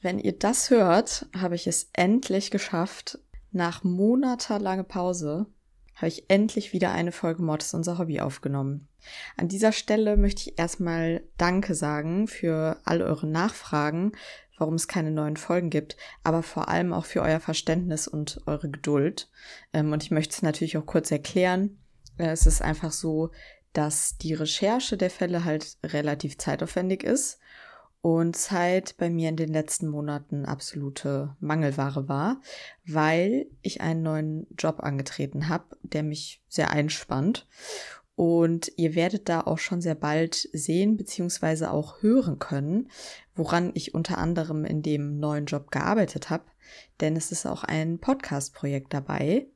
Wenn ihr das hört, habe ich es endlich geschafft. Nach monatelanger Pause habe ich endlich wieder eine Folge Mord ist unser Hobby aufgenommen. An dieser Stelle möchte ich erstmal Danke sagen für all eure Nachfragen, warum es keine neuen Folgen gibt, aber vor allem auch für euer Verständnis und eure Geduld. Ähm, und ich möchte es natürlich auch kurz erklären. Äh, es ist einfach so, dass die Recherche der Fälle halt relativ zeitaufwendig ist und Zeit bei mir in den letzten Monaten absolute Mangelware war, weil ich einen neuen Job angetreten habe, der mich sehr einspannt. Und ihr werdet da auch schon sehr bald sehen bzw. auch hören können, woran ich unter anderem in dem neuen Job gearbeitet habe. Denn es ist auch ein Podcast-Projekt dabei,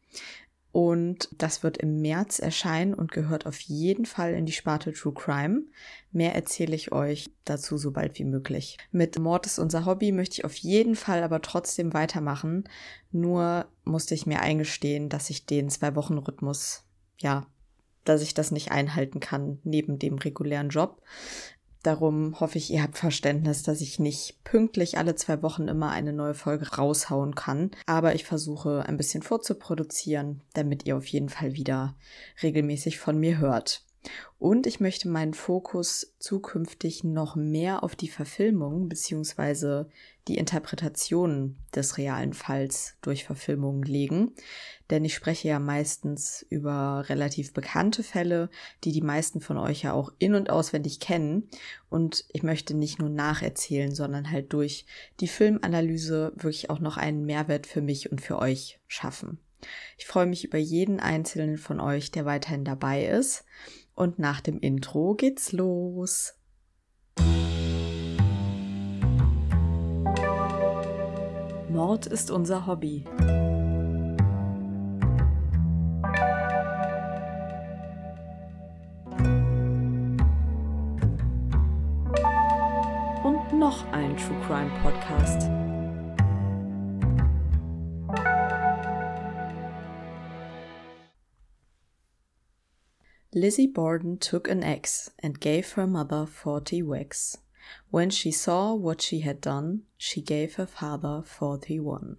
und das wird im März erscheinen und gehört auf jeden Fall in die Sparte True Crime. Mehr erzähle ich euch dazu so bald wie möglich. Mit Mord ist unser Hobby möchte ich auf jeden Fall aber trotzdem weitermachen. Nur musste ich mir eingestehen, dass ich den Zwei-Wochen-Rhythmus, ja, dass ich das nicht einhalten kann neben dem regulären Job. Darum hoffe ich, ihr habt Verständnis, dass ich nicht pünktlich alle zwei Wochen immer eine neue Folge raushauen kann. Aber ich versuche ein bisschen vorzuproduzieren, damit ihr auf jeden Fall wieder regelmäßig von mir hört. Und ich möchte meinen Fokus zukünftig noch mehr auf die Verfilmung bzw. die Interpretation des realen Falls durch Verfilmungen legen. Denn ich spreche ja meistens über relativ bekannte Fälle, die die meisten von euch ja auch in und auswendig kennen. Und ich möchte nicht nur nacherzählen, sondern halt durch die Filmanalyse wirklich auch noch einen Mehrwert für mich und für euch schaffen. Ich freue mich über jeden einzelnen von euch, der weiterhin dabei ist. Und nach dem Intro geht's los. Mord ist unser Hobby. Und noch ein True Crime Podcast. Lizzie Borden took an axe and gave her mother forty whacks. When she saw what she had done, she gave her father forty one.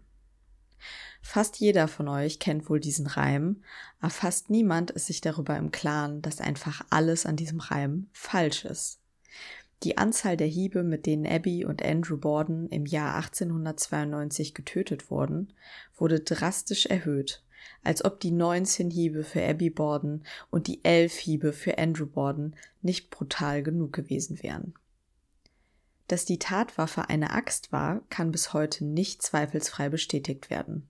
Fast jeder von euch kennt wohl diesen Reim, aber fast niemand ist sich darüber im Klaren, dass einfach alles an diesem Reim falsch ist. Die Anzahl der Hiebe, mit denen Abby und Andrew Borden im Jahr 1892 getötet wurden, wurde drastisch erhöht als ob die 19 Hiebe für Abby Borden und die 11 Hiebe für Andrew Borden nicht brutal genug gewesen wären. Dass die Tatwaffe eine Axt war, kann bis heute nicht zweifelsfrei bestätigt werden.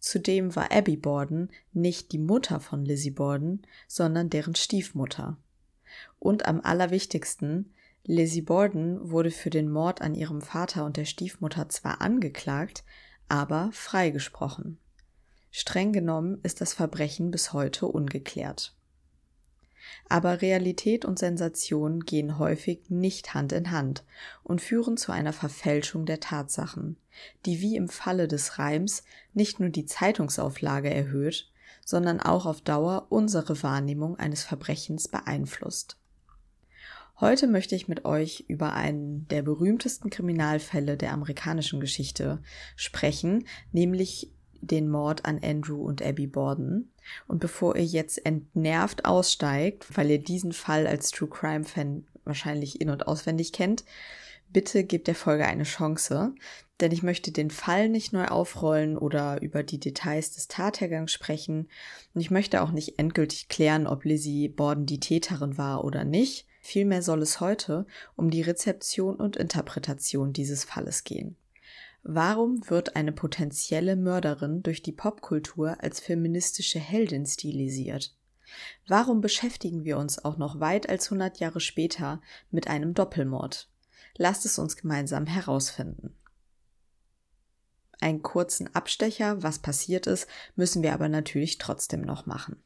Zudem war Abby Borden nicht die Mutter von Lizzie Borden, sondern deren Stiefmutter. Und am allerwichtigsten, Lizzie Borden wurde für den Mord an ihrem Vater und der Stiefmutter zwar angeklagt, aber freigesprochen. Streng genommen ist das Verbrechen bis heute ungeklärt. Aber Realität und Sensation gehen häufig nicht Hand in Hand und führen zu einer Verfälschung der Tatsachen, die wie im Falle des Reims nicht nur die Zeitungsauflage erhöht, sondern auch auf Dauer unsere Wahrnehmung eines Verbrechens beeinflusst. Heute möchte ich mit euch über einen der berühmtesten Kriminalfälle der amerikanischen Geschichte sprechen, nämlich den Mord an Andrew und Abby Borden. Und bevor ihr jetzt entnervt aussteigt, weil ihr diesen Fall als True Crime Fan wahrscheinlich in- und auswendig kennt, bitte gebt der Folge eine Chance, denn ich möchte den Fall nicht neu aufrollen oder über die Details des Tathergangs sprechen. Und ich möchte auch nicht endgültig klären, ob Lizzie Borden die Täterin war oder nicht. Vielmehr soll es heute um die Rezeption und Interpretation dieses Falles gehen. Warum wird eine potenzielle Mörderin durch die Popkultur als feministische Heldin stilisiert? Warum beschäftigen wir uns auch noch weit als 100 Jahre später mit einem Doppelmord? Lasst es uns gemeinsam herausfinden. Einen kurzen Abstecher, was passiert ist, müssen wir aber natürlich trotzdem noch machen.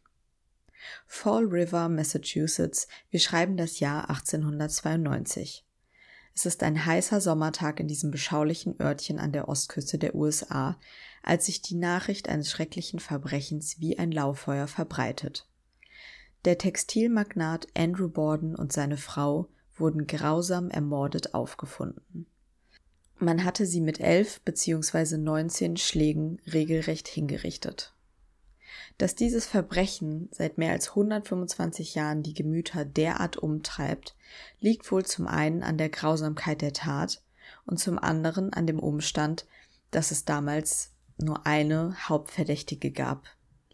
Fall River, Massachusetts, wir schreiben das Jahr 1892. Es ist ein heißer Sommertag in diesem beschaulichen Örtchen an der Ostküste der USA, als sich die Nachricht eines schrecklichen Verbrechens wie ein Lauffeuer verbreitet. Der Textilmagnat Andrew Borden und seine Frau wurden grausam ermordet aufgefunden. Man hatte sie mit elf bzw. 19 Schlägen regelrecht hingerichtet. Dass dieses Verbrechen seit mehr als 125 Jahren die Gemüter derart umtreibt, liegt wohl zum einen an der Grausamkeit der Tat und zum anderen an dem Umstand, dass es damals nur eine Hauptverdächtige gab.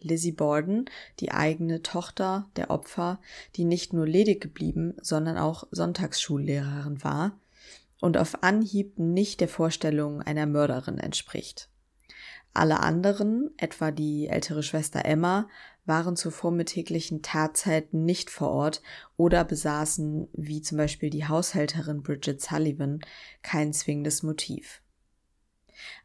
Lizzie Borden, die eigene Tochter der Opfer, die nicht nur ledig geblieben, sondern auch Sonntagsschullehrerin war und auf Anhieb nicht der Vorstellung einer Mörderin entspricht. Alle anderen, etwa die ältere Schwester Emma, waren zur vormittäglichen Tatzeit nicht vor Ort oder besaßen, wie zum Beispiel die Haushälterin Bridget Sullivan, kein zwingendes Motiv.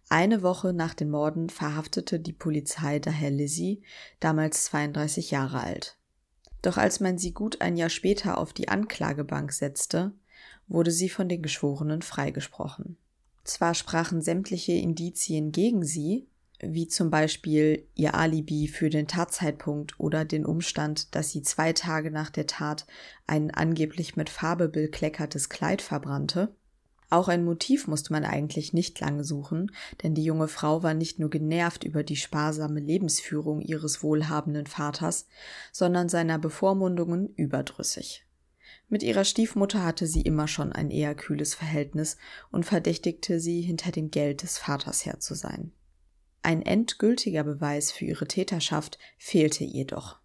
Eine Woche nach den Morden verhaftete die Polizei daher Lizzie, damals 32 Jahre alt. Doch als man sie gut ein Jahr später auf die Anklagebank setzte, wurde sie von den Geschworenen freigesprochen. Zwar sprachen sämtliche Indizien gegen sie, wie zum Beispiel ihr Alibi für den Tatzeitpunkt oder den Umstand, dass sie zwei Tage nach der Tat ein angeblich mit Farbe bekleckertes Kleid verbrannte. Auch ein Motiv musste man eigentlich nicht lange suchen, denn die junge Frau war nicht nur genervt über die sparsame Lebensführung ihres wohlhabenden Vaters, sondern seiner Bevormundungen überdrüssig. Mit ihrer Stiefmutter hatte sie immer schon ein eher kühles Verhältnis und verdächtigte sie, hinter dem Geld des Vaters her zu sein. Ein endgültiger Beweis für ihre Täterschaft fehlte jedoch.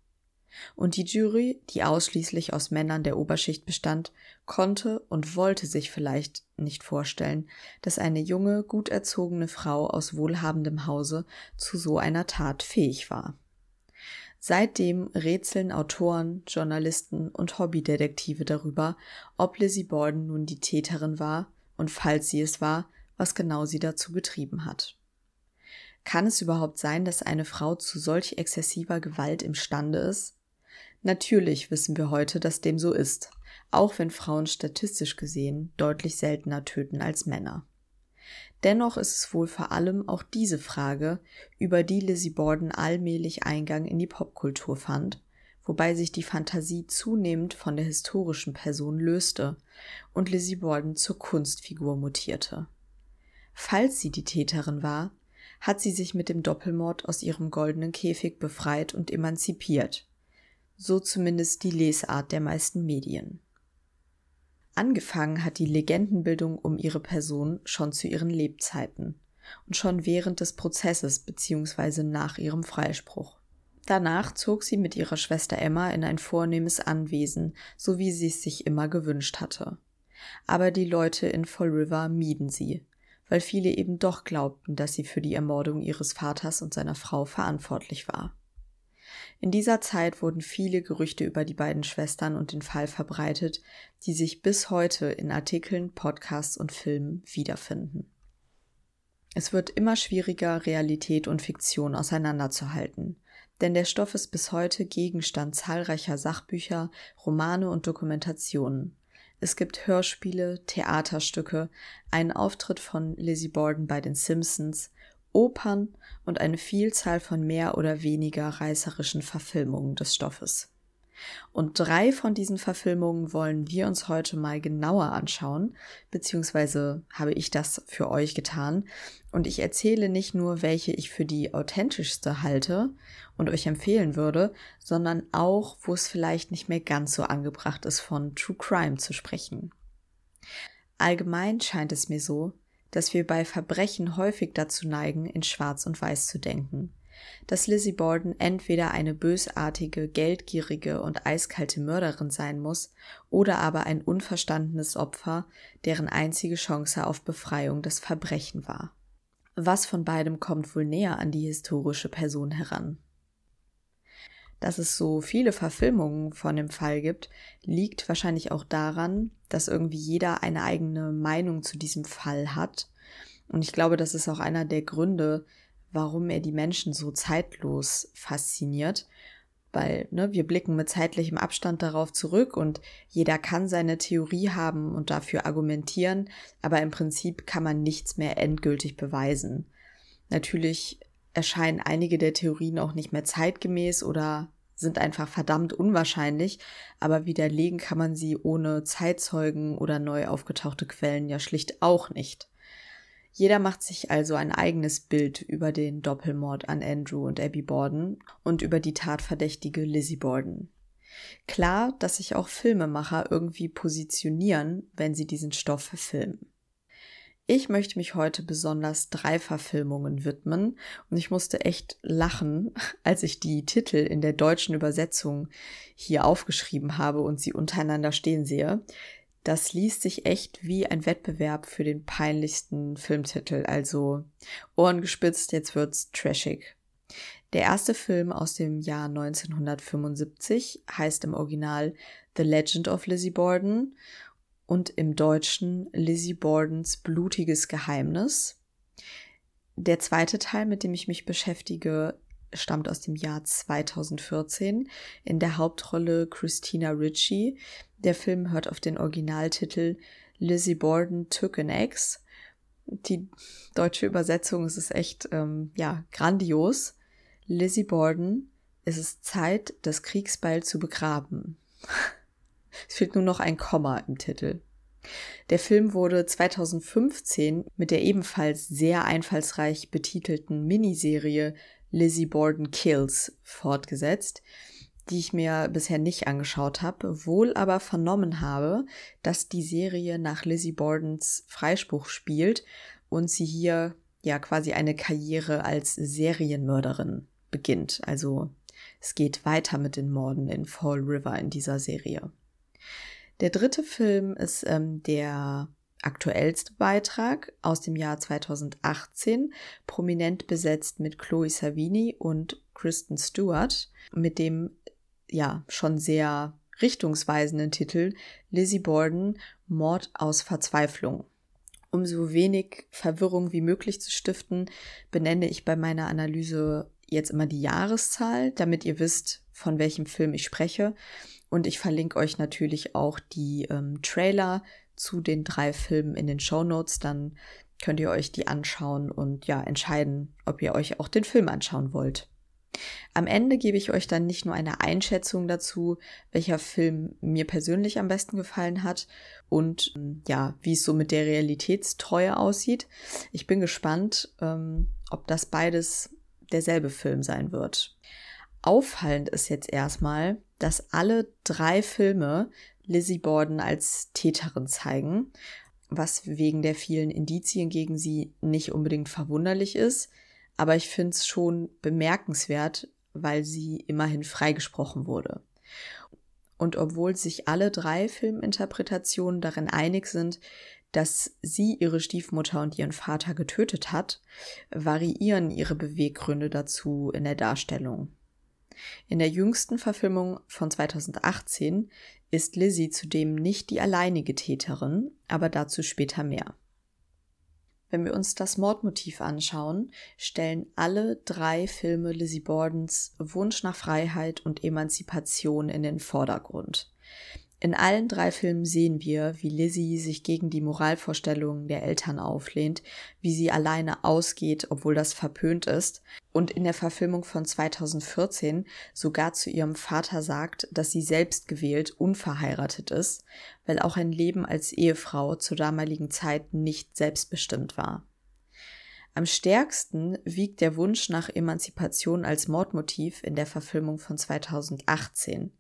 Und die Jury, die ausschließlich aus Männern der Oberschicht bestand, konnte und wollte sich vielleicht nicht vorstellen, dass eine junge, gut erzogene Frau aus wohlhabendem Hause zu so einer Tat fähig war. Seitdem rätseln Autoren, Journalisten und Hobbydetektive darüber, ob Lizzie Borden nun die Täterin war und falls sie es war, was genau sie dazu getrieben hat. Kann es überhaupt sein, dass eine Frau zu solch exzessiver Gewalt imstande ist? Natürlich wissen wir heute, dass dem so ist, auch wenn Frauen statistisch gesehen deutlich seltener töten als Männer. Dennoch ist es wohl vor allem auch diese Frage, über die Lizzie Borden allmählich Eingang in die Popkultur fand, wobei sich die Fantasie zunehmend von der historischen Person löste und Lizzie Borden zur Kunstfigur mutierte. Falls sie die Täterin war, hat sie sich mit dem Doppelmord aus ihrem goldenen Käfig befreit und emanzipiert. So zumindest die Lesart der meisten Medien. Angefangen hat die Legendenbildung um ihre Person schon zu ihren Lebzeiten und schon während des Prozesses bzw. nach ihrem Freispruch. Danach zog sie mit ihrer Schwester Emma in ein vornehmes Anwesen, so wie sie es sich immer gewünscht hatte. Aber die Leute in Fall River mieden sie, weil viele eben doch glaubten, dass sie für die Ermordung ihres Vaters und seiner Frau verantwortlich war. In dieser Zeit wurden viele Gerüchte über die beiden Schwestern und den Fall verbreitet, die sich bis heute in Artikeln, Podcasts und Filmen wiederfinden. Es wird immer schwieriger, Realität und Fiktion auseinanderzuhalten, denn der Stoff ist bis heute Gegenstand zahlreicher Sachbücher, Romane und Dokumentationen. Es gibt Hörspiele, Theaterstücke, einen Auftritt von Lizzie Borden bei den Simpsons, Opern und eine Vielzahl von mehr oder weniger reißerischen Verfilmungen des Stoffes. Und drei von diesen Verfilmungen wollen wir uns heute mal genauer anschauen, beziehungsweise habe ich das für euch getan. Und ich erzähle nicht nur, welche ich für die authentischste halte und euch empfehlen würde, sondern auch, wo es vielleicht nicht mehr ganz so angebracht ist, von True Crime zu sprechen. Allgemein scheint es mir so, dass wir bei Verbrechen häufig dazu neigen, in Schwarz und Weiß zu denken. Dass Lizzie Borden entweder eine bösartige, geldgierige und eiskalte Mörderin sein muss oder aber ein unverstandenes Opfer, deren einzige Chance auf Befreiung das Verbrechen war. Was von beidem kommt wohl näher an die historische Person heran? Dass es so viele Verfilmungen von dem Fall gibt, liegt wahrscheinlich auch daran, dass irgendwie jeder eine eigene Meinung zu diesem Fall hat. Und ich glaube, das ist auch einer der Gründe, warum er die Menschen so zeitlos fasziniert. Weil ne, wir blicken mit zeitlichem Abstand darauf zurück und jeder kann seine Theorie haben und dafür argumentieren, aber im Prinzip kann man nichts mehr endgültig beweisen. Natürlich erscheinen einige der Theorien auch nicht mehr zeitgemäß oder sind einfach verdammt unwahrscheinlich, aber widerlegen kann man sie ohne Zeitzeugen oder neu aufgetauchte Quellen ja schlicht auch nicht. Jeder macht sich also ein eigenes Bild über den Doppelmord an Andrew und Abby Borden und über die tatverdächtige Lizzie Borden. Klar, dass sich auch Filmemacher irgendwie positionieren, wenn sie diesen Stoff verfilmen. Ich möchte mich heute besonders drei Verfilmungen widmen und ich musste echt lachen, als ich die Titel in der deutschen Übersetzung hier aufgeschrieben habe und sie untereinander stehen sehe. Das liest sich echt wie ein Wettbewerb für den peinlichsten Filmtitel, also Ohren gespitzt, jetzt wird's trashig. Der erste Film aus dem Jahr 1975 heißt im Original The Legend of Lizzie Borden und im Deutschen Lizzie Bordens blutiges Geheimnis. Der zweite Teil, mit dem ich mich beschäftige, stammt aus dem Jahr 2014. In der Hauptrolle Christina Ritchie. Der Film hört auf den Originaltitel Lizzie Borden Took an Ex. Die deutsche Übersetzung ist es echt, ähm, ja, grandios. Lizzie Borden, es ist Zeit, das Kriegsbeil zu begraben. Es fehlt nur noch ein Komma im Titel. Der Film wurde 2015 mit der ebenfalls sehr einfallsreich betitelten Miniserie Lizzie Borden Kills fortgesetzt, die ich mir bisher nicht angeschaut habe, wohl aber vernommen habe, dass die Serie nach Lizzie Bordens Freispruch spielt und sie hier ja quasi eine Karriere als Serienmörderin beginnt. Also es geht weiter mit den Morden in Fall River in dieser Serie. Der dritte Film ist ähm, der aktuellste Beitrag aus dem Jahr 2018, prominent besetzt mit Chloe Savini und Kristen Stewart, mit dem ja schon sehr richtungsweisenden Titel Lizzie Borden Mord aus Verzweiflung. Um so wenig Verwirrung wie möglich zu stiften, benenne ich bei meiner Analyse jetzt immer die Jahreszahl, damit ihr wisst, von welchem Film ich spreche. Und ich verlinke euch natürlich auch die ähm, Trailer zu den drei Filmen in den Show Notes. Dann könnt ihr euch die anschauen und ja, entscheiden, ob ihr euch auch den Film anschauen wollt. Am Ende gebe ich euch dann nicht nur eine Einschätzung dazu, welcher Film mir persönlich am besten gefallen hat und ähm, ja, wie es so mit der Realitätstreue aussieht. Ich bin gespannt, ähm, ob das beides derselbe Film sein wird. Auffallend ist jetzt erstmal, dass alle drei Filme Lizzie Borden als Täterin zeigen, was wegen der vielen Indizien gegen sie nicht unbedingt verwunderlich ist, aber ich finde es schon bemerkenswert, weil sie immerhin freigesprochen wurde. Und obwohl sich alle drei Filminterpretationen darin einig sind, dass sie ihre Stiefmutter und ihren Vater getötet hat, variieren ihre Beweggründe dazu in der Darstellung. In der jüngsten Verfilmung von 2018 ist Lizzie zudem nicht die alleinige Täterin, aber dazu später mehr. Wenn wir uns das Mordmotiv anschauen, stellen alle drei Filme Lizzie Bordens Wunsch nach Freiheit und Emanzipation in den Vordergrund. In allen drei Filmen sehen wir, wie Lizzie sich gegen die Moralvorstellungen der Eltern auflehnt, wie sie alleine ausgeht, obwohl das verpönt ist, und in der Verfilmung von 2014 sogar zu ihrem Vater sagt, dass sie selbst gewählt unverheiratet ist, weil auch ein Leben als Ehefrau zur damaligen Zeit nicht selbstbestimmt war. Am stärksten wiegt der Wunsch nach Emanzipation als Mordmotiv in der Verfilmung von 2018.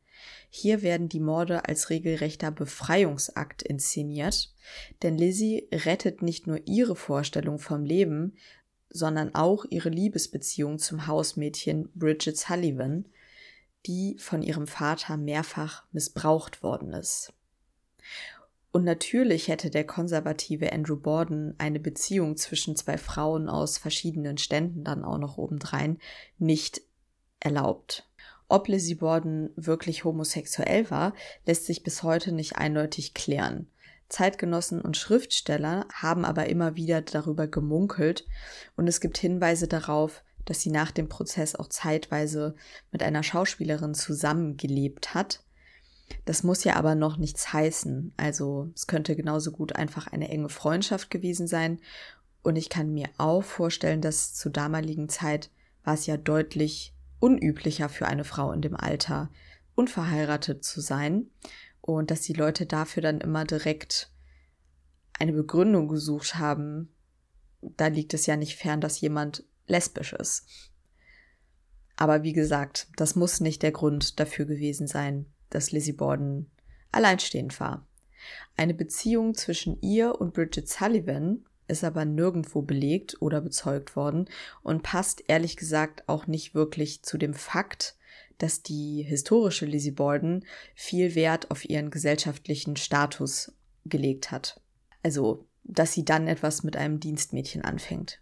Hier werden die Morde als regelrechter Befreiungsakt inszeniert, denn Lizzie rettet nicht nur ihre Vorstellung vom Leben, sondern auch ihre Liebesbeziehung zum Hausmädchen Bridget Sullivan, die von ihrem Vater mehrfach missbraucht worden ist. Und natürlich hätte der konservative Andrew Borden eine Beziehung zwischen zwei Frauen aus verschiedenen Ständen dann auch noch obendrein nicht erlaubt. Ob Lizzie Borden wirklich homosexuell war, lässt sich bis heute nicht eindeutig klären. Zeitgenossen und Schriftsteller haben aber immer wieder darüber gemunkelt und es gibt Hinweise darauf, dass sie nach dem Prozess auch zeitweise mit einer Schauspielerin zusammengelebt hat. Das muss ja aber noch nichts heißen. Also es könnte genauso gut einfach eine enge Freundschaft gewesen sein. Und ich kann mir auch vorstellen, dass zur damaligen Zeit war es ja deutlich unüblicher für eine Frau in dem Alter, unverheiratet zu sein und dass die Leute dafür dann immer direkt eine Begründung gesucht haben, da liegt es ja nicht fern, dass jemand lesbisch ist. Aber wie gesagt, das muss nicht der Grund dafür gewesen sein, dass Lizzie Borden alleinstehend war. Eine Beziehung zwischen ihr und Bridget Sullivan ist aber nirgendwo belegt oder bezeugt worden und passt ehrlich gesagt auch nicht wirklich zu dem Fakt, dass die historische Lizzie Borden viel Wert auf ihren gesellschaftlichen Status gelegt hat. Also, dass sie dann etwas mit einem Dienstmädchen anfängt.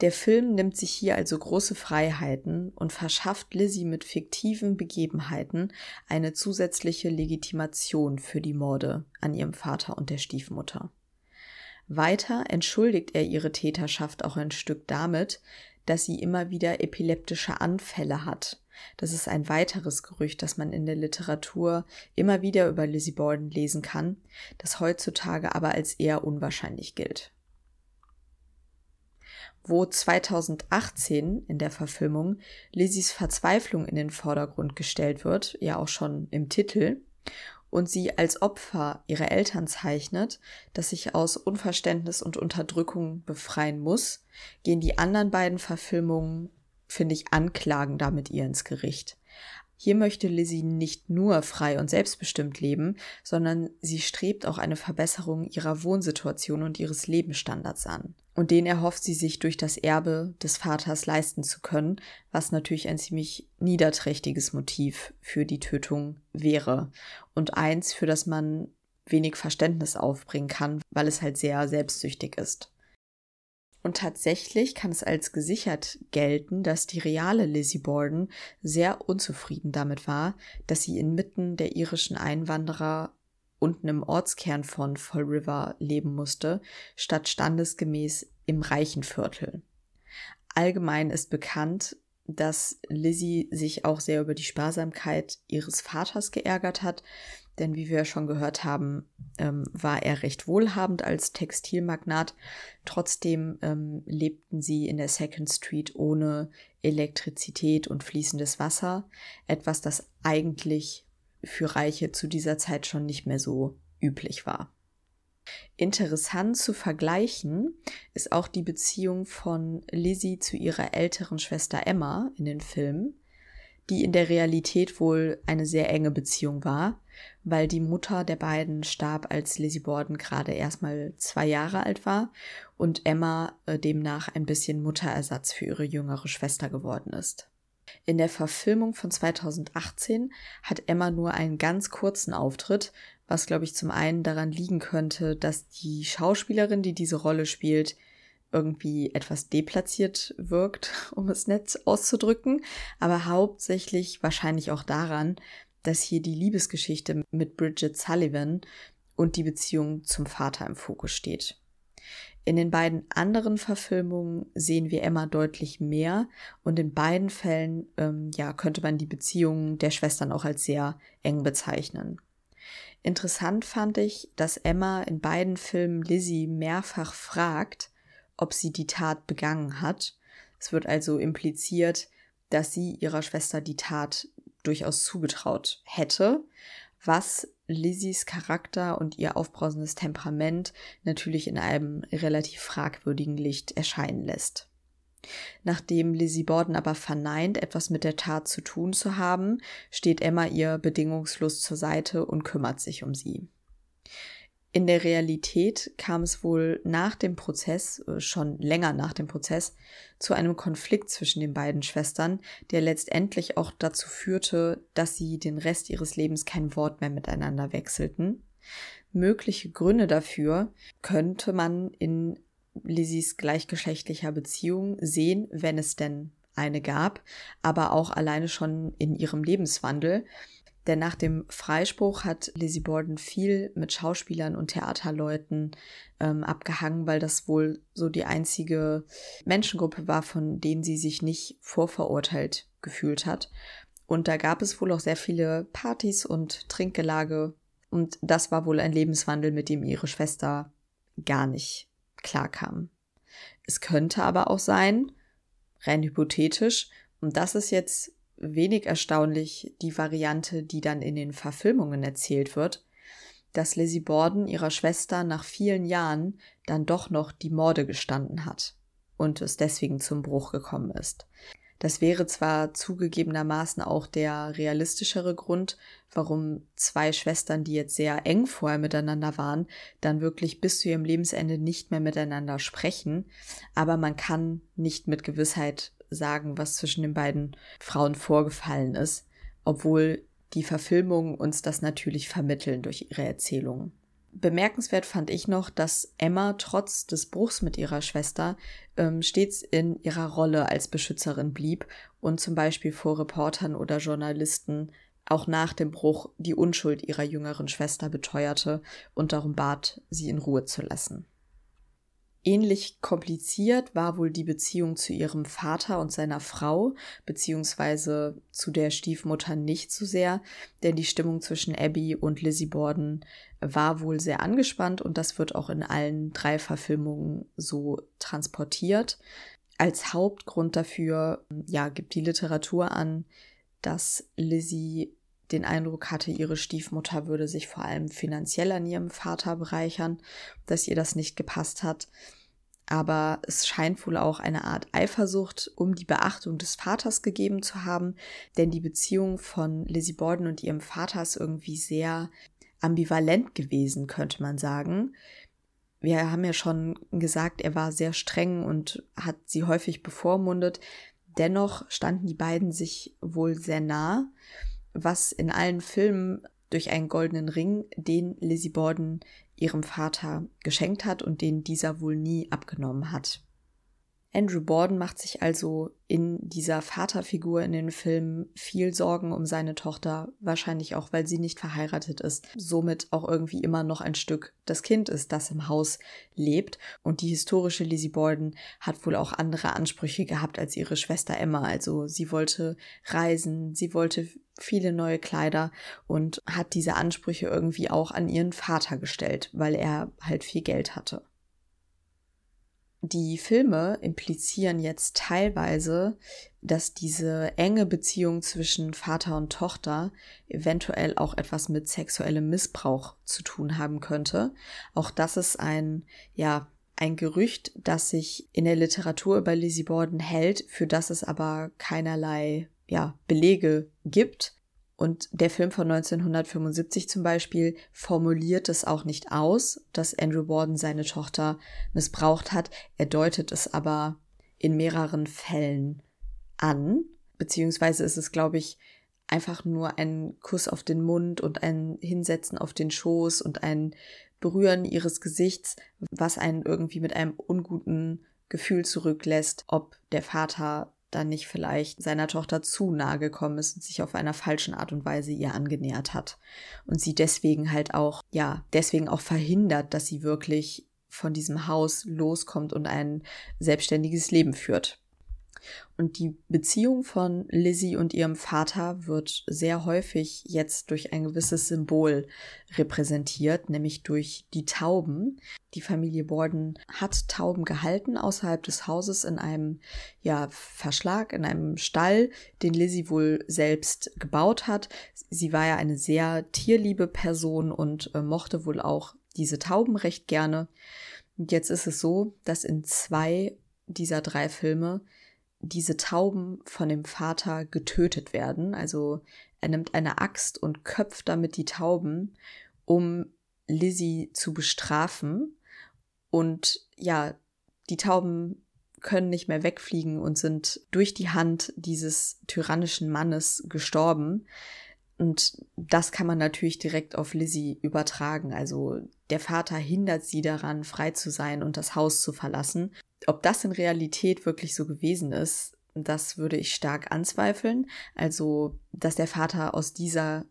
Der Film nimmt sich hier also große Freiheiten und verschafft Lizzie mit fiktiven Begebenheiten eine zusätzliche Legitimation für die Morde an ihrem Vater und der Stiefmutter. Weiter entschuldigt er ihre Täterschaft auch ein Stück damit, dass sie immer wieder epileptische Anfälle hat. Das ist ein weiteres Gerücht, das man in der Literatur immer wieder über Lizzie Borden lesen kann, das heutzutage aber als eher unwahrscheinlich gilt. Wo 2018 in der Verfilmung Lizzies Verzweiflung in den Vordergrund gestellt wird, ja auch schon im Titel, und sie als Opfer ihrer Eltern zeichnet, das sich aus Unverständnis und Unterdrückung befreien muss, gehen die anderen beiden Verfilmungen, finde ich, anklagen damit ihr ins Gericht. Hier möchte Lizzie nicht nur frei und selbstbestimmt leben, sondern sie strebt auch eine Verbesserung ihrer Wohnsituation und ihres Lebensstandards an. Und den erhofft sie sich durch das Erbe des Vaters leisten zu können, was natürlich ein ziemlich niederträchtiges Motiv für die Tötung wäre. Und eins, für das man wenig Verständnis aufbringen kann, weil es halt sehr selbstsüchtig ist. Und tatsächlich kann es als gesichert gelten, dass die reale Lizzie Borden sehr unzufrieden damit war, dass sie inmitten der irischen Einwanderer unten im Ortskern von Fall River leben musste, statt standesgemäß im reichen Viertel. Allgemein ist bekannt, dass Lizzie sich auch sehr über die Sparsamkeit ihres Vaters geärgert hat, denn wie wir schon gehört haben, ähm, war er recht wohlhabend als Textilmagnat. Trotzdem ähm, lebten sie in der Second Street ohne Elektrizität und fließendes Wasser, etwas, das eigentlich für Reiche zu dieser Zeit schon nicht mehr so üblich war. Interessant zu vergleichen ist auch die Beziehung von Lizzie zu ihrer älteren Schwester Emma in den Filmen, die in der Realität wohl eine sehr enge Beziehung war, weil die Mutter der beiden starb, als Lizzie Borden gerade erstmal zwei Jahre alt war und Emma äh, demnach ein bisschen Mutterersatz für ihre jüngere Schwester geworden ist. In der Verfilmung von 2018 hat Emma nur einen ganz kurzen Auftritt, was glaube ich zum einen daran liegen könnte, dass die Schauspielerin, die diese Rolle spielt, irgendwie etwas deplatziert wirkt, um es nett auszudrücken, aber hauptsächlich wahrscheinlich auch daran, dass hier die Liebesgeschichte mit Bridget Sullivan und die Beziehung zum Vater im Fokus steht. In den beiden anderen Verfilmungen sehen wir Emma deutlich mehr und in beiden Fällen ähm, ja, könnte man die Beziehung der Schwestern auch als sehr eng bezeichnen. Interessant fand ich, dass Emma in beiden Filmen Lizzie mehrfach fragt, ob sie die Tat begangen hat. Es wird also impliziert, dass sie ihrer Schwester die Tat durchaus zugetraut hätte, was Lizzies Charakter und ihr aufbrausendes Temperament natürlich in einem relativ fragwürdigen Licht erscheinen lässt. Nachdem Lizzie Borden aber verneint, etwas mit der Tat zu tun zu haben, steht Emma ihr bedingungslos zur Seite und kümmert sich um sie. In der Realität kam es wohl nach dem Prozess, äh, schon länger nach dem Prozess, zu einem Konflikt zwischen den beiden Schwestern, der letztendlich auch dazu führte, dass sie den Rest ihres Lebens kein Wort mehr miteinander wechselten. Mögliche Gründe dafür könnte man in Lizzies gleichgeschlechtlicher Beziehung sehen, wenn es denn eine gab, aber auch alleine schon in ihrem Lebenswandel. Denn nach dem Freispruch hat Lizzie Borden viel mit Schauspielern und Theaterleuten ähm, abgehangen, weil das wohl so die einzige Menschengruppe war, von denen sie sich nicht vorverurteilt gefühlt hat. Und da gab es wohl auch sehr viele Partys und Trinkgelage. Und das war wohl ein Lebenswandel, mit dem ihre Schwester gar nicht klarkam. Es könnte aber auch sein, rein hypothetisch, und das ist jetzt wenig erstaunlich die Variante, die dann in den Verfilmungen erzählt wird, dass Lizzie Borden ihrer Schwester nach vielen Jahren dann doch noch die Morde gestanden hat und es deswegen zum Bruch gekommen ist. Das wäre zwar zugegebenermaßen auch der realistischere Grund, warum zwei Schwestern, die jetzt sehr eng vorher miteinander waren, dann wirklich bis zu ihrem Lebensende nicht mehr miteinander sprechen, aber man kann nicht mit Gewissheit sagen, was zwischen den beiden Frauen vorgefallen ist, obwohl die Verfilmungen uns das natürlich vermitteln durch ihre Erzählungen. Bemerkenswert fand ich noch, dass Emma trotz des Bruchs mit ihrer Schwester ähm, stets in ihrer Rolle als Beschützerin blieb und zum Beispiel vor Reportern oder Journalisten auch nach dem Bruch die Unschuld ihrer jüngeren Schwester beteuerte und darum bat, sie in Ruhe zu lassen. Ähnlich kompliziert war wohl die Beziehung zu ihrem Vater und seiner Frau, beziehungsweise zu der Stiefmutter nicht so sehr, denn die Stimmung zwischen Abby und Lizzie Borden war wohl sehr angespannt und das wird auch in allen drei Verfilmungen so transportiert. Als Hauptgrund dafür, ja, gibt die Literatur an, dass Lizzie den Eindruck hatte, ihre Stiefmutter würde sich vor allem finanziell an ihrem Vater bereichern, dass ihr das nicht gepasst hat. Aber es scheint wohl auch eine Art Eifersucht um die Beachtung des Vaters gegeben zu haben, denn die Beziehung von Lizzie Borden und ihrem Vater ist irgendwie sehr ambivalent gewesen, könnte man sagen. Wir haben ja schon gesagt, er war sehr streng und hat sie häufig bevormundet. Dennoch standen die beiden sich wohl sehr nah was in allen Filmen durch einen goldenen Ring, den Lizzie Borden ihrem Vater geschenkt hat und den dieser wohl nie abgenommen hat. Andrew Borden macht sich also in dieser Vaterfigur in den Filmen viel Sorgen um seine Tochter, wahrscheinlich auch, weil sie nicht verheiratet ist, somit auch irgendwie immer noch ein Stück das Kind ist, das im Haus lebt. Und die historische Lizzie Borden hat wohl auch andere Ansprüche gehabt als ihre Schwester Emma. Also sie wollte reisen, sie wollte viele neue Kleider und hat diese Ansprüche irgendwie auch an ihren Vater gestellt, weil er halt viel Geld hatte. Die Filme implizieren jetzt teilweise, dass diese enge Beziehung zwischen Vater und Tochter eventuell auch etwas mit sexuellem Missbrauch zu tun haben könnte. Auch das ist ein, ja, ein Gerücht, das sich in der Literatur über Lizzie Borden hält, für das es aber keinerlei ja, Belege gibt. Und der Film von 1975 zum Beispiel formuliert es auch nicht aus, dass Andrew Borden seine Tochter missbraucht hat. Er deutet es aber in mehreren Fällen an, beziehungsweise ist es, glaube ich, einfach nur ein Kuss auf den Mund und ein Hinsetzen auf den Schoß und ein Berühren ihres Gesichts, was einen irgendwie mit einem unguten Gefühl zurücklässt, ob der Vater dann nicht vielleicht seiner Tochter zu nahe gekommen ist und sich auf einer falschen Art und Weise ihr angenähert hat. Und sie deswegen halt auch, ja, deswegen auch verhindert, dass sie wirklich von diesem Haus loskommt und ein selbstständiges Leben führt. Und die Beziehung von Lizzie und ihrem Vater wird sehr häufig jetzt durch ein gewisses Symbol repräsentiert, nämlich durch die Tauben. Die Familie Borden hat Tauben gehalten außerhalb des Hauses in einem ja, Verschlag, in einem Stall, den Lizzie wohl selbst gebaut hat. Sie war ja eine sehr tierliebe Person und äh, mochte wohl auch diese Tauben recht gerne. Und jetzt ist es so, dass in zwei dieser drei Filme diese Tauben von dem Vater getötet werden. Also er nimmt eine Axt und köpft damit die Tauben, um Lizzie zu bestrafen. Und ja, die Tauben können nicht mehr wegfliegen und sind durch die Hand dieses tyrannischen Mannes gestorben. Und das kann man natürlich direkt auf Lizzie übertragen. Also der Vater hindert sie daran, frei zu sein und das Haus zu verlassen. Ob das in Realität wirklich so gewesen ist, das würde ich stark anzweifeln. Also, dass der Vater aus dieser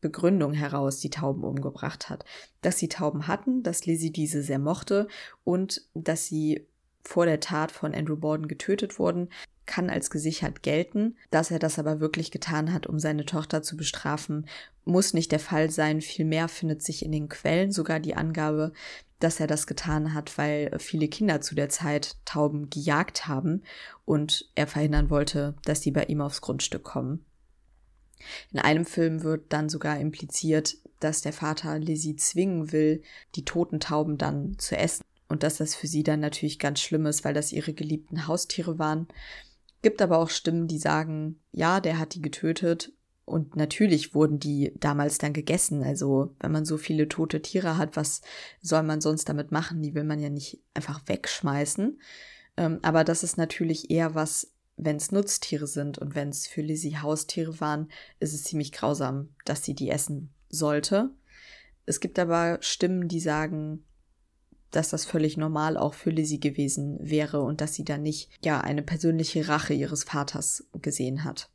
Begründung heraus die Tauben umgebracht hat. Dass sie Tauben hatten, dass Lizzie diese sehr mochte und dass sie vor der Tat von Andrew Borden getötet wurden, kann als gesichert gelten. Dass er das aber wirklich getan hat, um seine Tochter zu bestrafen, muss nicht der Fall sein. Vielmehr findet sich in den Quellen sogar die Angabe, dass er das getan hat, weil viele Kinder zu der Zeit Tauben gejagt haben und er verhindern wollte, dass die bei ihm aufs Grundstück kommen. In einem Film wird dann sogar impliziert, dass der Vater Lizzie zwingen will, die toten Tauben dann zu essen. Und dass das für sie dann natürlich ganz schlimm ist, weil das ihre geliebten Haustiere waren. Gibt aber auch Stimmen, die sagen, ja, der hat die getötet. Und natürlich wurden die damals dann gegessen. Also, wenn man so viele tote Tiere hat, was soll man sonst damit machen? Die will man ja nicht einfach wegschmeißen. Ähm, aber das ist natürlich eher was, wenn es Nutztiere sind und wenn es für Lizzie Haustiere waren, ist es ziemlich grausam, dass sie die essen sollte. Es gibt aber Stimmen, die sagen, dass das völlig normal auch für Lizzie gewesen wäre und dass sie da nicht, ja, eine persönliche Rache ihres Vaters gesehen hat.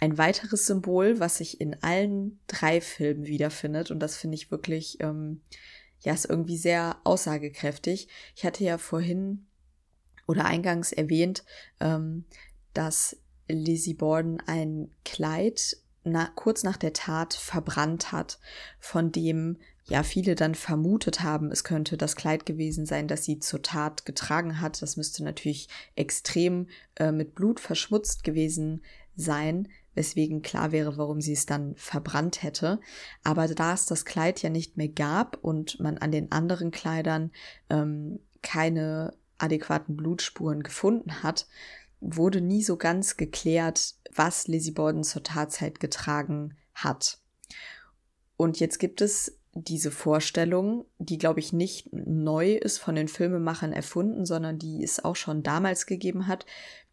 Ein weiteres Symbol, was sich in allen drei Filmen wiederfindet, und das finde ich wirklich, ähm, ja, ist irgendwie sehr aussagekräftig. Ich hatte ja vorhin oder eingangs erwähnt, ähm, dass Lizzie Borden ein Kleid na, kurz nach der Tat verbrannt hat, von dem ja viele dann vermutet haben, es könnte das Kleid gewesen sein, das sie zur Tat getragen hat. Das müsste natürlich extrem äh, mit Blut verschmutzt gewesen sein, weswegen klar wäre, warum sie es dann verbrannt hätte. Aber da es das Kleid ja nicht mehr gab und man an den anderen Kleidern ähm, keine adäquaten Blutspuren gefunden hat, wurde nie so ganz geklärt, was Lizzie Borden zur Tatzeit getragen hat. Und jetzt gibt es diese Vorstellung, die, glaube ich, nicht neu ist von den Filmemachern erfunden, sondern die es auch schon damals gegeben hat,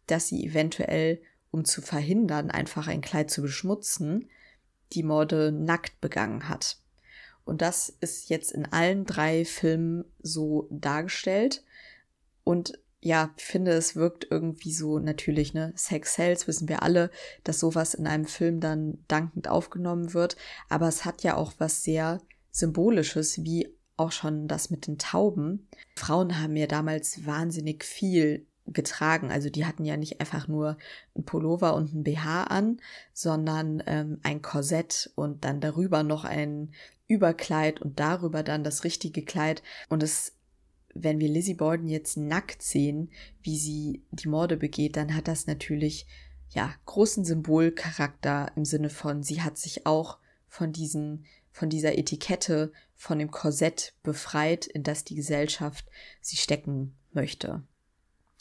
dass sie eventuell, um zu verhindern, einfach ein Kleid zu beschmutzen, die Morde nackt begangen hat. Und das ist jetzt in allen drei Filmen so dargestellt. Und ja, ich finde, es wirkt irgendwie so natürlich, ne? Sex Sells, wissen wir alle, dass sowas in einem Film dann dankend aufgenommen wird. Aber es hat ja auch was sehr Symbolisches, wie auch schon das mit den Tauben. Frauen haben ja damals wahnsinnig viel getragen. Also die hatten ja nicht einfach nur ein Pullover und ein BH an, sondern ähm, ein Korsett und dann darüber noch ein Überkleid und darüber dann das richtige Kleid. Und es wenn wir Lizzie Borden jetzt nackt sehen, wie sie die Morde begeht, dann hat das natürlich ja großen Symbolcharakter im Sinne von, sie hat sich auch von diesen, von dieser Etikette, von dem Korsett befreit, in das die Gesellschaft sie stecken möchte.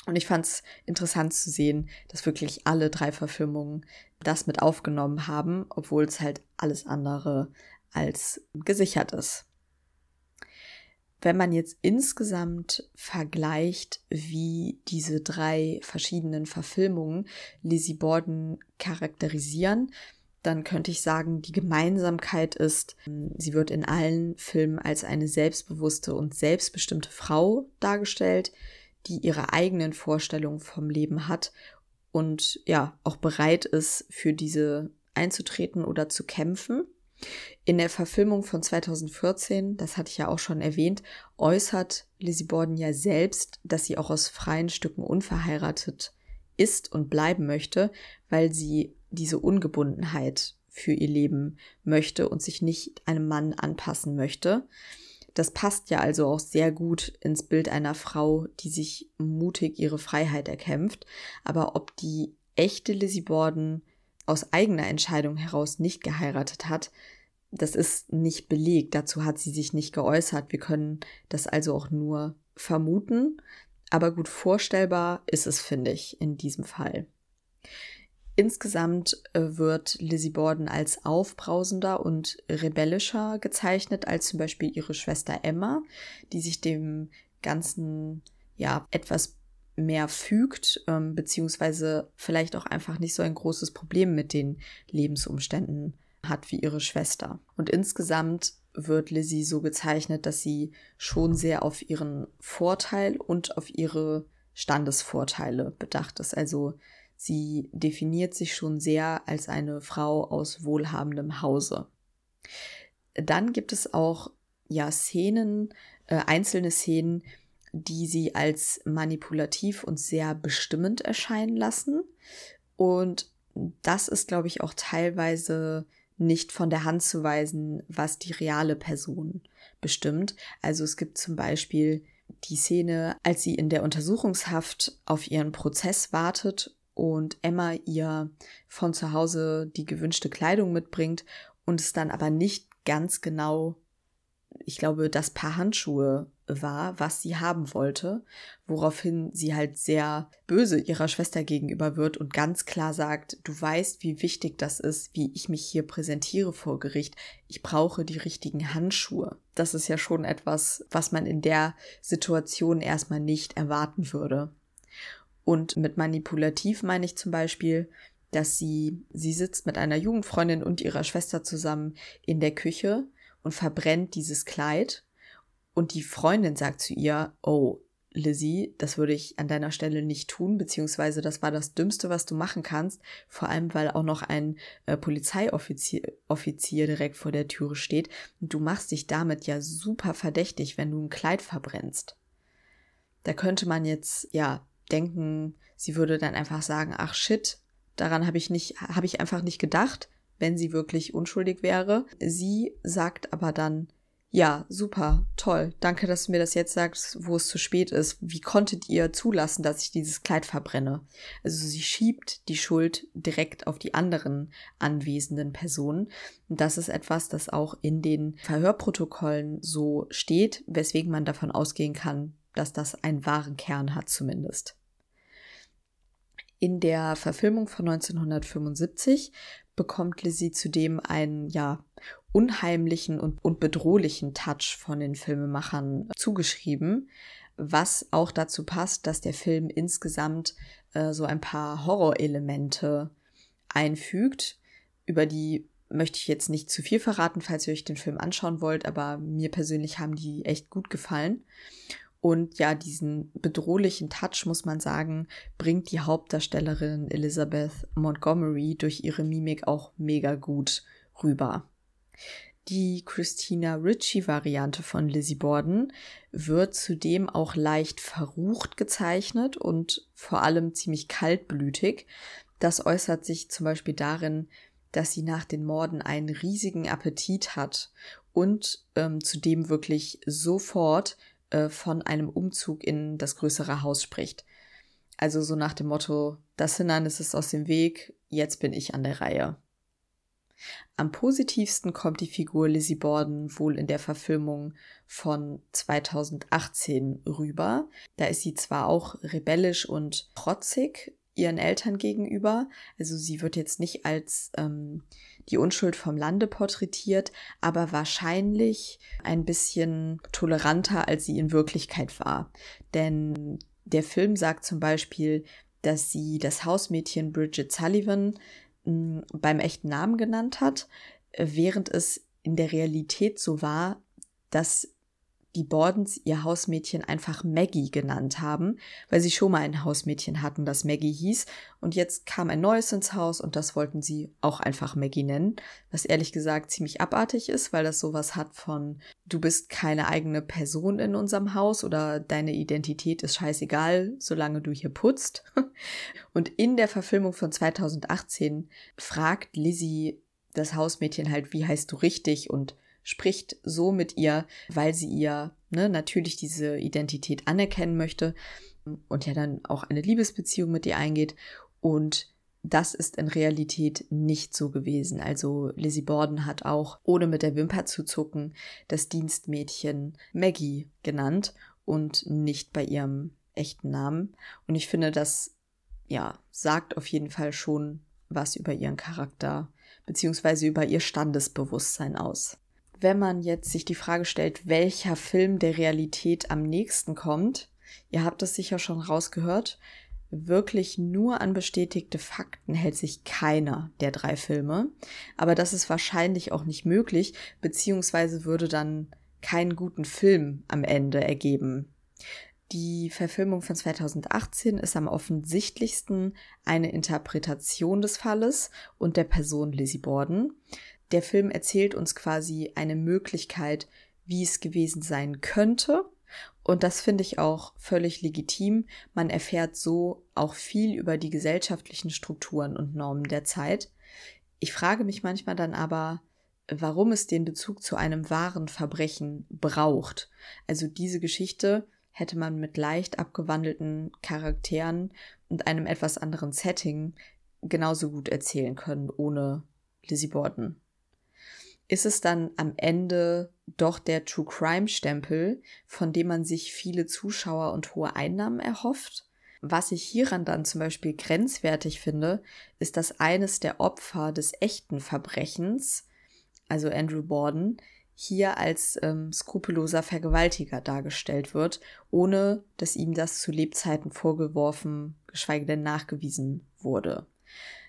Und ich fand es interessant zu sehen, dass wirklich alle drei Verfilmungen das mit aufgenommen haben, obwohl es halt alles andere als gesichert ist. Wenn man jetzt insgesamt vergleicht, wie diese drei verschiedenen Verfilmungen Lizzie Borden charakterisieren, dann könnte ich sagen, die Gemeinsamkeit ist, sie wird in allen Filmen als eine selbstbewusste und selbstbestimmte Frau dargestellt, die ihre eigenen Vorstellungen vom Leben hat und ja, auch bereit ist, für diese einzutreten oder zu kämpfen. In der Verfilmung von 2014, das hatte ich ja auch schon erwähnt, äußert Lizzie Borden ja selbst, dass sie auch aus freien Stücken unverheiratet ist und bleiben möchte, weil sie diese Ungebundenheit für ihr Leben möchte und sich nicht einem Mann anpassen möchte. Das passt ja also auch sehr gut ins Bild einer Frau, die sich mutig ihre Freiheit erkämpft. Aber ob die echte Lizzie Borden aus eigener Entscheidung heraus nicht geheiratet hat, das ist nicht belegt. Dazu hat sie sich nicht geäußert. Wir können das also auch nur vermuten. Aber gut vorstellbar ist es, finde ich, in diesem Fall. Insgesamt äh, wird Lizzie Borden als aufbrausender und rebellischer gezeichnet als zum Beispiel ihre Schwester Emma, die sich dem Ganzen ja etwas mehr fügt, ähm, beziehungsweise vielleicht auch einfach nicht so ein großes Problem mit den Lebensumständen hat wie ihre Schwester. Und insgesamt wird Lizzie so gezeichnet, dass sie schon sehr auf ihren Vorteil und auf ihre Standesvorteile bedacht ist. Also sie definiert sich schon sehr als eine Frau aus wohlhabendem Hause. Dann gibt es auch ja Szenen, äh, einzelne Szenen, die sie als manipulativ und sehr bestimmend erscheinen lassen. Und das ist, glaube ich, auch teilweise nicht von der Hand zu weisen, was die reale Person bestimmt. Also es gibt zum Beispiel die Szene, als sie in der Untersuchungshaft auf ihren Prozess wartet und Emma ihr von zu Hause die gewünschte Kleidung mitbringt und es dann aber nicht ganz genau, ich glaube, das Paar Handschuhe war, was sie haben wollte, woraufhin sie halt sehr böse ihrer Schwester gegenüber wird und ganz klar sagt, du weißt, wie wichtig das ist, wie ich mich hier präsentiere vor Gericht. Ich brauche die richtigen Handschuhe. Das ist ja schon etwas, was man in der Situation erstmal nicht erwarten würde. Und mit manipulativ meine ich zum Beispiel, dass sie, sie sitzt mit einer Jugendfreundin und ihrer Schwester zusammen in der Küche und verbrennt dieses Kleid und die Freundin sagt zu ihr, oh, Lizzie, das würde ich an deiner Stelle nicht tun, beziehungsweise das war das Dümmste, was du machen kannst, vor allem weil auch noch ein äh, Polizeioffizier Offizier direkt vor der Türe steht. Und du machst dich damit ja super verdächtig, wenn du ein Kleid verbrennst. Da könnte man jetzt, ja, denken, sie würde dann einfach sagen, ach shit, daran habe ich nicht, habe ich einfach nicht gedacht, wenn sie wirklich unschuldig wäre. Sie sagt aber dann, ja, super, toll. Danke, dass du mir das jetzt sagst, wo es zu spät ist. Wie konntet ihr zulassen, dass ich dieses Kleid verbrenne? Also sie schiebt die Schuld direkt auf die anderen anwesenden Personen. Und das ist etwas, das auch in den Verhörprotokollen so steht, weswegen man davon ausgehen kann, dass das einen wahren Kern hat zumindest. In der Verfilmung von 1975 bekommt Lizzie zudem einen, ja, unheimlichen und, und bedrohlichen Touch von den Filmemachern zugeschrieben, was auch dazu passt, dass der Film insgesamt äh, so ein paar Horrorelemente einfügt, über die möchte ich jetzt nicht zu viel verraten, falls ihr euch den Film anschauen wollt, aber mir persönlich haben die echt gut gefallen. Und ja, diesen bedrohlichen Touch, muss man sagen, bringt die Hauptdarstellerin Elizabeth Montgomery durch ihre Mimik auch mega gut rüber. Die Christina Ritchie-Variante von Lizzie Borden wird zudem auch leicht verrucht gezeichnet und vor allem ziemlich kaltblütig. Das äußert sich zum Beispiel darin, dass sie nach den Morden einen riesigen Appetit hat und ähm, zudem wirklich sofort äh, von einem Umzug in das größere Haus spricht. Also so nach dem Motto, das Hindernis ist aus dem Weg, jetzt bin ich an der Reihe. Am positivsten kommt die Figur Lizzie Borden wohl in der Verfilmung von 2018 rüber. Da ist sie zwar auch rebellisch und trotzig ihren Eltern gegenüber, also sie wird jetzt nicht als ähm, die Unschuld vom Lande porträtiert, aber wahrscheinlich ein bisschen toleranter, als sie in Wirklichkeit war. Denn der Film sagt zum Beispiel, dass sie das Hausmädchen Bridget Sullivan beim echten Namen genannt hat, während es in der Realität so war, dass die Bordens ihr Hausmädchen einfach Maggie genannt haben, weil sie schon mal ein Hausmädchen hatten, das Maggie hieß. Und jetzt kam ein neues ins Haus und das wollten sie auch einfach Maggie nennen, was ehrlich gesagt ziemlich abartig ist, weil das sowas hat von, du bist keine eigene Person in unserem Haus oder deine Identität ist scheißegal, solange du hier putzt. Und in der Verfilmung von 2018 fragt Lizzie das Hausmädchen halt, wie heißt du richtig und spricht so mit ihr, weil sie ihr ne, natürlich diese Identität anerkennen möchte und ja dann auch eine Liebesbeziehung mit ihr eingeht. Und das ist in Realität nicht so gewesen. Also Lizzie Borden hat auch, ohne mit der Wimper zu zucken, das Dienstmädchen Maggie genannt und nicht bei ihrem echten Namen. Und ich finde, das ja sagt auf jeden Fall schon was über ihren Charakter beziehungsweise über ihr Standesbewusstsein aus wenn man jetzt sich die Frage stellt, welcher Film der Realität am nächsten kommt, ihr habt es sicher schon rausgehört, wirklich nur an bestätigte Fakten hält sich keiner der drei Filme. Aber das ist wahrscheinlich auch nicht möglich, beziehungsweise würde dann keinen guten Film am Ende ergeben. Die Verfilmung von 2018 ist am offensichtlichsten eine Interpretation des Falles und der Person Lizzie Borden der Film erzählt uns quasi eine Möglichkeit, wie es gewesen sein könnte. Und das finde ich auch völlig legitim. Man erfährt so auch viel über die gesellschaftlichen Strukturen und Normen der Zeit. Ich frage mich manchmal dann aber, warum es den Bezug zu einem wahren Verbrechen braucht. Also diese Geschichte hätte man mit leicht abgewandelten Charakteren und einem etwas anderen Setting genauso gut erzählen können, ohne Lizzie Borden. Ist es dann am Ende doch der True Crime Stempel, von dem man sich viele Zuschauer und hohe Einnahmen erhofft? Was ich hieran dann zum Beispiel grenzwertig finde, ist, dass eines der Opfer des echten Verbrechens, also Andrew Borden, hier als ähm, skrupelloser Vergewaltiger dargestellt wird, ohne dass ihm das zu Lebzeiten vorgeworfen, geschweige denn nachgewiesen wurde.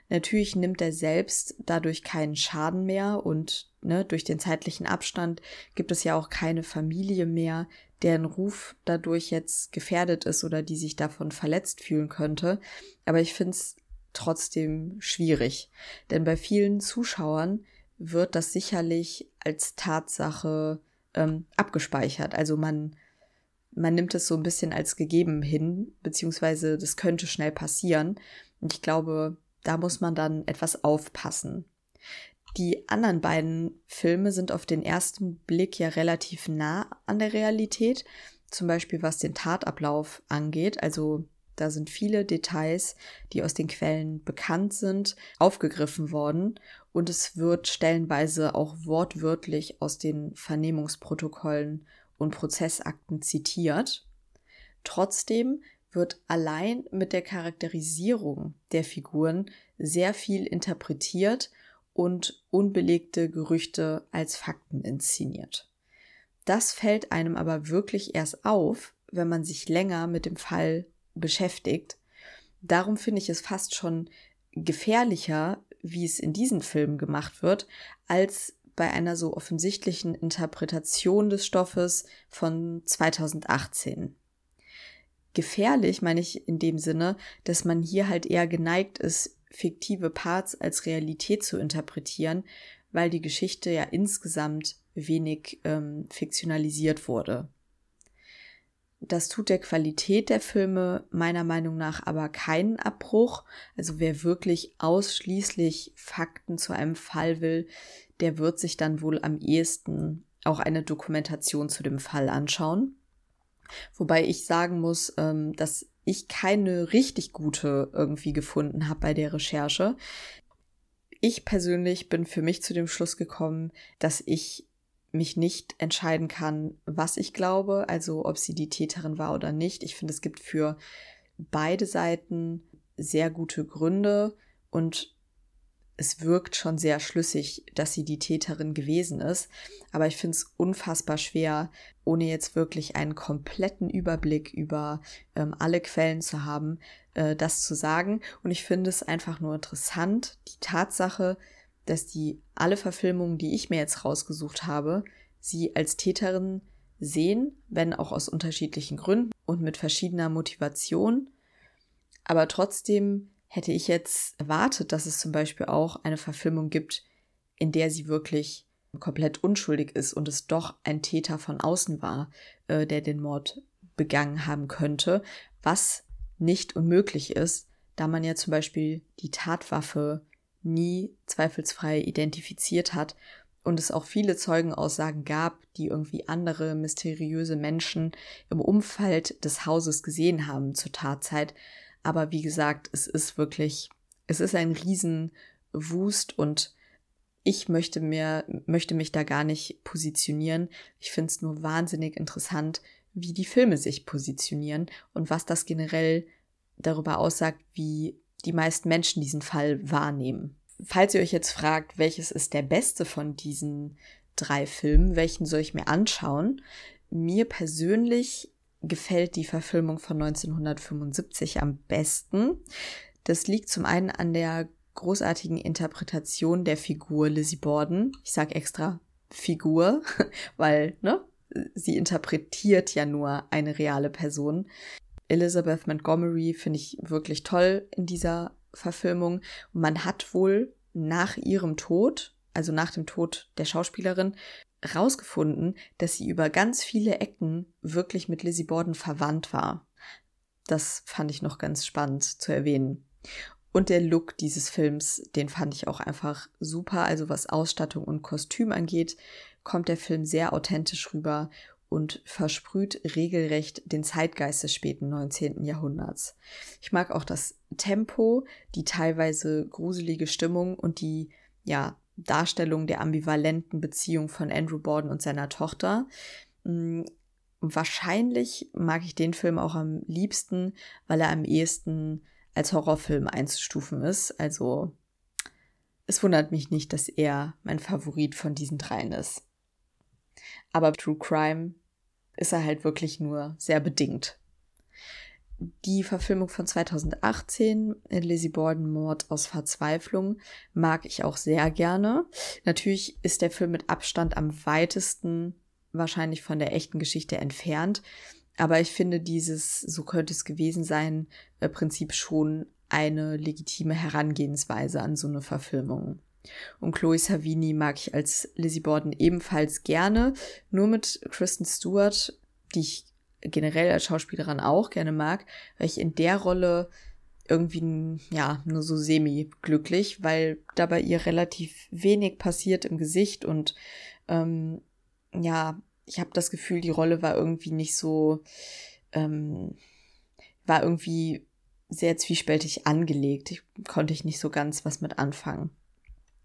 Natürlich nimmt er selbst dadurch keinen Schaden mehr und ne, durch den zeitlichen Abstand gibt es ja auch keine Familie mehr, deren Ruf dadurch jetzt gefährdet ist oder die sich davon verletzt fühlen könnte. Aber ich finde es trotzdem schwierig, denn bei vielen Zuschauern wird das sicherlich als Tatsache ähm, abgespeichert. Also man, man nimmt es so ein bisschen als gegeben hin, beziehungsweise das könnte schnell passieren. Und ich glaube, da muss man dann etwas aufpassen. Die anderen beiden Filme sind auf den ersten Blick ja relativ nah an der Realität, zum Beispiel was den Tatablauf angeht. Also da sind viele Details, die aus den Quellen bekannt sind, aufgegriffen worden und es wird stellenweise auch wortwörtlich aus den Vernehmungsprotokollen und Prozessakten zitiert. Trotzdem wird allein mit der Charakterisierung der Figuren sehr viel interpretiert und unbelegte Gerüchte als Fakten inszeniert. Das fällt einem aber wirklich erst auf, wenn man sich länger mit dem Fall beschäftigt. Darum finde ich es fast schon gefährlicher, wie es in diesen Filmen gemacht wird, als bei einer so offensichtlichen Interpretation des Stoffes von 2018 gefährlich, meine ich in dem Sinne, dass man hier halt eher geneigt ist, fiktive Parts als Realität zu interpretieren, weil die Geschichte ja insgesamt wenig ähm, fiktionalisiert wurde. Das tut der Qualität der Filme meiner Meinung nach aber keinen Abbruch. Also wer wirklich ausschließlich Fakten zu einem Fall will, der wird sich dann wohl am ehesten auch eine Dokumentation zu dem Fall anschauen. Wobei ich sagen muss, ähm, dass ich keine richtig gute irgendwie gefunden habe bei der Recherche. Ich persönlich bin für mich zu dem Schluss gekommen, dass ich mich nicht entscheiden kann, was ich glaube, also ob sie die Täterin war oder nicht. Ich finde, es gibt für beide Seiten sehr gute Gründe und es wirkt schon sehr schlüssig, dass sie die Täterin gewesen ist. Aber ich finde es unfassbar schwer, ohne jetzt wirklich einen kompletten Überblick über ähm, alle Quellen zu haben, äh, das zu sagen. Und ich finde es einfach nur interessant, die Tatsache, dass die alle Verfilmungen, die ich mir jetzt rausgesucht habe, sie als Täterin sehen, wenn auch aus unterschiedlichen Gründen und mit verschiedener Motivation. Aber trotzdem hätte ich jetzt erwartet, dass es zum Beispiel auch eine Verfilmung gibt, in der sie wirklich komplett unschuldig ist und es doch ein Täter von außen war, äh, der den Mord begangen haben könnte, was nicht unmöglich ist, da man ja zum Beispiel die Tatwaffe nie zweifelsfrei identifiziert hat und es auch viele Zeugenaussagen gab, die irgendwie andere mysteriöse Menschen im Umfeld des Hauses gesehen haben zur Tatzeit, aber wie gesagt, es ist wirklich, es ist ein Riesenwust und ich möchte mir, möchte mich da gar nicht positionieren. Ich finde es nur wahnsinnig interessant, wie die Filme sich positionieren und was das generell darüber aussagt, wie die meisten Menschen diesen Fall wahrnehmen. Falls ihr euch jetzt fragt, welches ist der beste von diesen drei Filmen, welchen soll ich mir anschauen? Mir persönlich gefällt die Verfilmung von 1975 am besten. Das liegt zum einen an der großartigen Interpretation der Figur Lizzie Borden. Ich sage extra Figur, weil ne, sie interpretiert ja nur eine reale Person. Elizabeth Montgomery finde ich wirklich toll in dieser Verfilmung. Man hat wohl nach ihrem Tod, also nach dem Tod der Schauspielerin, rausgefunden, dass sie über ganz viele Ecken wirklich mit Lizzie Borden verwandt war. Das fand ich noch ganz spannend zu erwähnen. Und der Look dieses Films, den fand ich auch einfach super. Also was Ausstattung und Kostüm angeht, kommt der Film sehr authentisch rüber und versprüht regelrecht den Zeitgeist des späten 19. Jahrhunderts. Ich mag auch das Tempo, die teilweise gruselige Stimmung und die ja Darstellung der ambivalenten Beziehung von Andrew Borden und seiner Tochter. Mm, wahrscheinlich mag ich den Film auch am liebsten, weil er am ehesten als Horrorfilm einzustufen ist. Also es wundert mich nicht, dass er mein Favorit von diesen dreien ist. Aber True Crime ist er halt wirklich nur sehr bedingt. Die Verfilmung von 2018, Lizzie Borden Mord aus Verzweiflung, mag ich auch sehr gerne. Natürlich ist der Film mit Abstand am weitesten wahrscheinlich von der echten Geschichte entfernt. Aber ich finde dieses, so könnte es gewesen sein, äh, Prinzip schon eine legitime Herangehensweise an so eine Verfilmung. Und Chloe Savini mag ich als Lizzie Borden ebenfalls gerne, nur mit Kristen Stewart, die ich generell als Schauspielerin auch gerne mag, weil ich in der Rolle irgendwie, ja, nur so semi-glücklich, weil dabei ihr relativ wenig passiert im Gesicht und ähm, ja, ich habe das Gefühl, die Rolle war irgendwie nicht so, ähm, war irgendwie sehr zwiespältig angelegt. Ich konnte ich nicht so ganz was mit anfangen.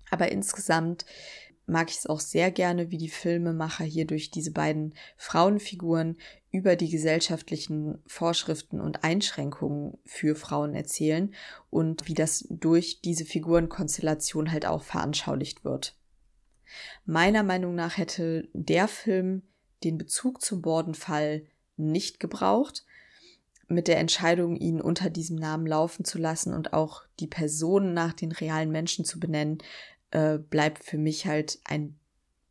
Aber insgesamt mag ich es auch sehr gerne, wie die Filmemacher hier durch diese beiden Frauenfiguren über die gesellschaftlichen Vorschriften und Einschränkungen für Frauen erzählen und wie das durch diese Figurenkonstellation halt auch veranschaulicht wird. Meiner Meinung nach hätte der Film den Bezug zum Bordenfall nicht gebraucht, mit der Entscheidung, ihn unter diesem Namen laufen zu lassen und auch die Personen nach den realen Menschen zu benennen, äh, bleibt für mich halt ein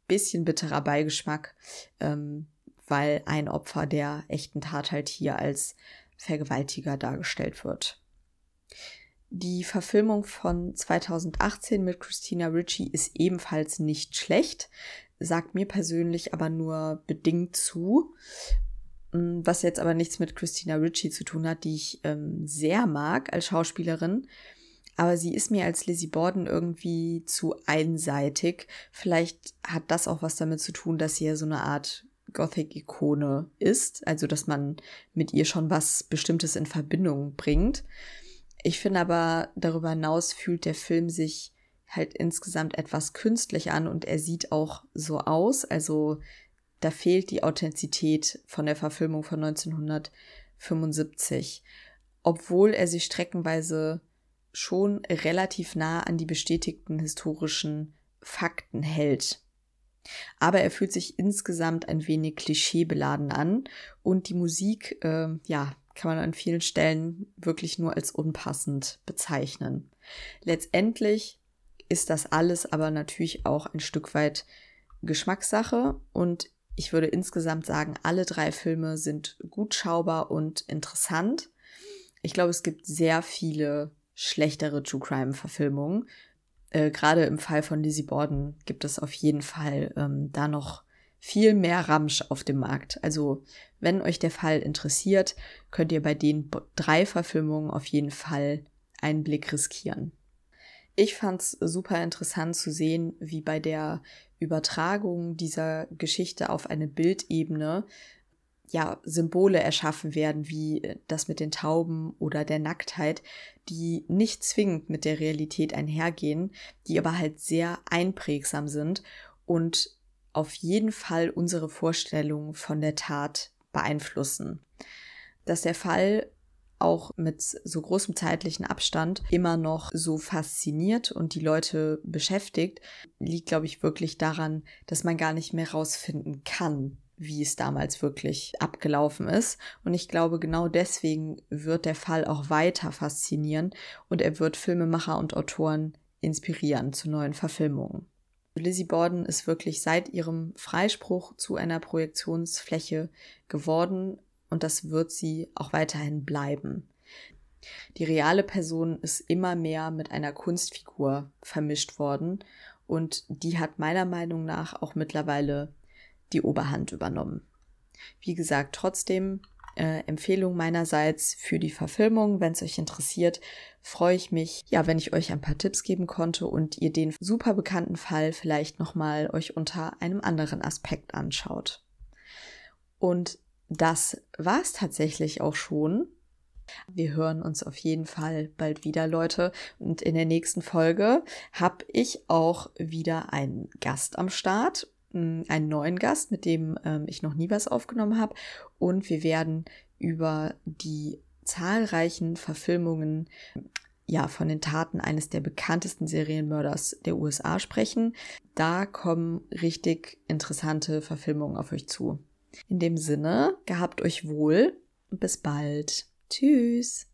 bisschen bitterer Beigeschmack, ähm, weil ein Opfer der echten Tat halt hier als Vergewaltiger dargestellt wird. Die Verfilmung von 2018 mit Christina Ritchie ist ebenfalls nicht schlecht, sagt mir persönlich aber nur bedingt zu. Mm, was jetzt aber nichts mit Christina Ritchie zu tun hat, die ich ähm, sehr mag als Schauspielerin. Aber sie ist mir als Lizzie Borden irgendwie zu einseitig. Vielleicht hat das auch was damit zu tun, dass sie ja so eine Art Gothic-Ikone ist. Also, dass man mit ihr schon was Bestimmtes in Verbindung bringt. Ich finde aber, darüber hinaus fühlt der Film sich halt insgesamt etwas künstlich an und er sieht auch so aus. Also da fehlt die Authentizität von der Verfilmung von 1975, obwohl er sich streckenweise schon relativ nah an die bestätigten historischen Fakten hält. Aber er fühlt sich insgesamt ein wenig klischeebeladen an und die Musik, äh, ja, kann man an vielen Stellen wirklich nur als unpassend bezeichnen. Letztendlich ist das alles aber natürlich auch ein Stück weit Geschmackssache und ich würde insgesamt sagen, alle drei Filme sind gut schaubar und interessant. Ich glaube, es gibt sehr viele schlechtere True Crime Verfilmungen. Äh, Gerade im Fall von Lizzie Borden gibt es auf jeden Fall ähm, da noch viel mehr Ramsch auf dem Markt. Also, wenn euch der Fall interessiert, könnt ihr bei den drei Verfilmungen auf jeden Fall einen Blick riskieren. Ich fand es super interessant zu sehen, wie bei der Übertragung dieser Geschichte auf eine Bildebene ja Symbole erschaffen werden, wie das mit den Tauben oder der Nacktheit, die nicht zwingend mit der Realität einhergehen, die aber halt sehr einprägsam sind und auf jeden Fall unsere Vorstellung von der Tat beeinflussen. Dass der Fall auch mit so großem zeitlichen Abstand immer noch so fasziniert und die Leute beschäftigt, liegt, glaube ich, wirklich daran, dass man gar nicht mehr rausfinden kann, wie es damals wirklich abgelaufen ist. Und ich glaube, genau deswegen wird der Fall auch weiter faszinieren und er wird Filmemacher und Autoren inspirieren zu neuen Verfilmungen. Lizzie Borden ist wirklich seit ihrem Freispruch zu einer Projektionsfläche geworden und das wird sie auch weiterhin bleiben. Die reale Person ist immer mehr mit einer Kunstfigur vermischt worden und die hat meiner Meinung nach auch mittlerweile die Oberhand übernommen. Wie gesagt, trotzdem äh, Empfehlung meinerseits für die Verfilmung. Wenn es euch interessiert, freue ich mich, ja, wenn ich euch ein paar Tipps geben konnte und ihr den super bekannten Fall vielleicht nochmal euch unter einem anderen Aspekt anschaut. Und das war's tatsächlich auch schon. Wir hören uns auf jeden Fall bald wieder, Leute. Und in der nächsten Folge habe ich auch wieder einen Gast am Start einen neuen Gast, mit dem ähm, ich noch nie was aufgenommen habe. Und wir werden über die zahlreichen Verfilmungen ja, von den Taten eines der bekanntesten Serienmörders der USA sprechen. Da kommen richtig interessante Verfilmungen auf euch zu. In dem Sinne, gehabt euch wohl und bis bald. Tschüss.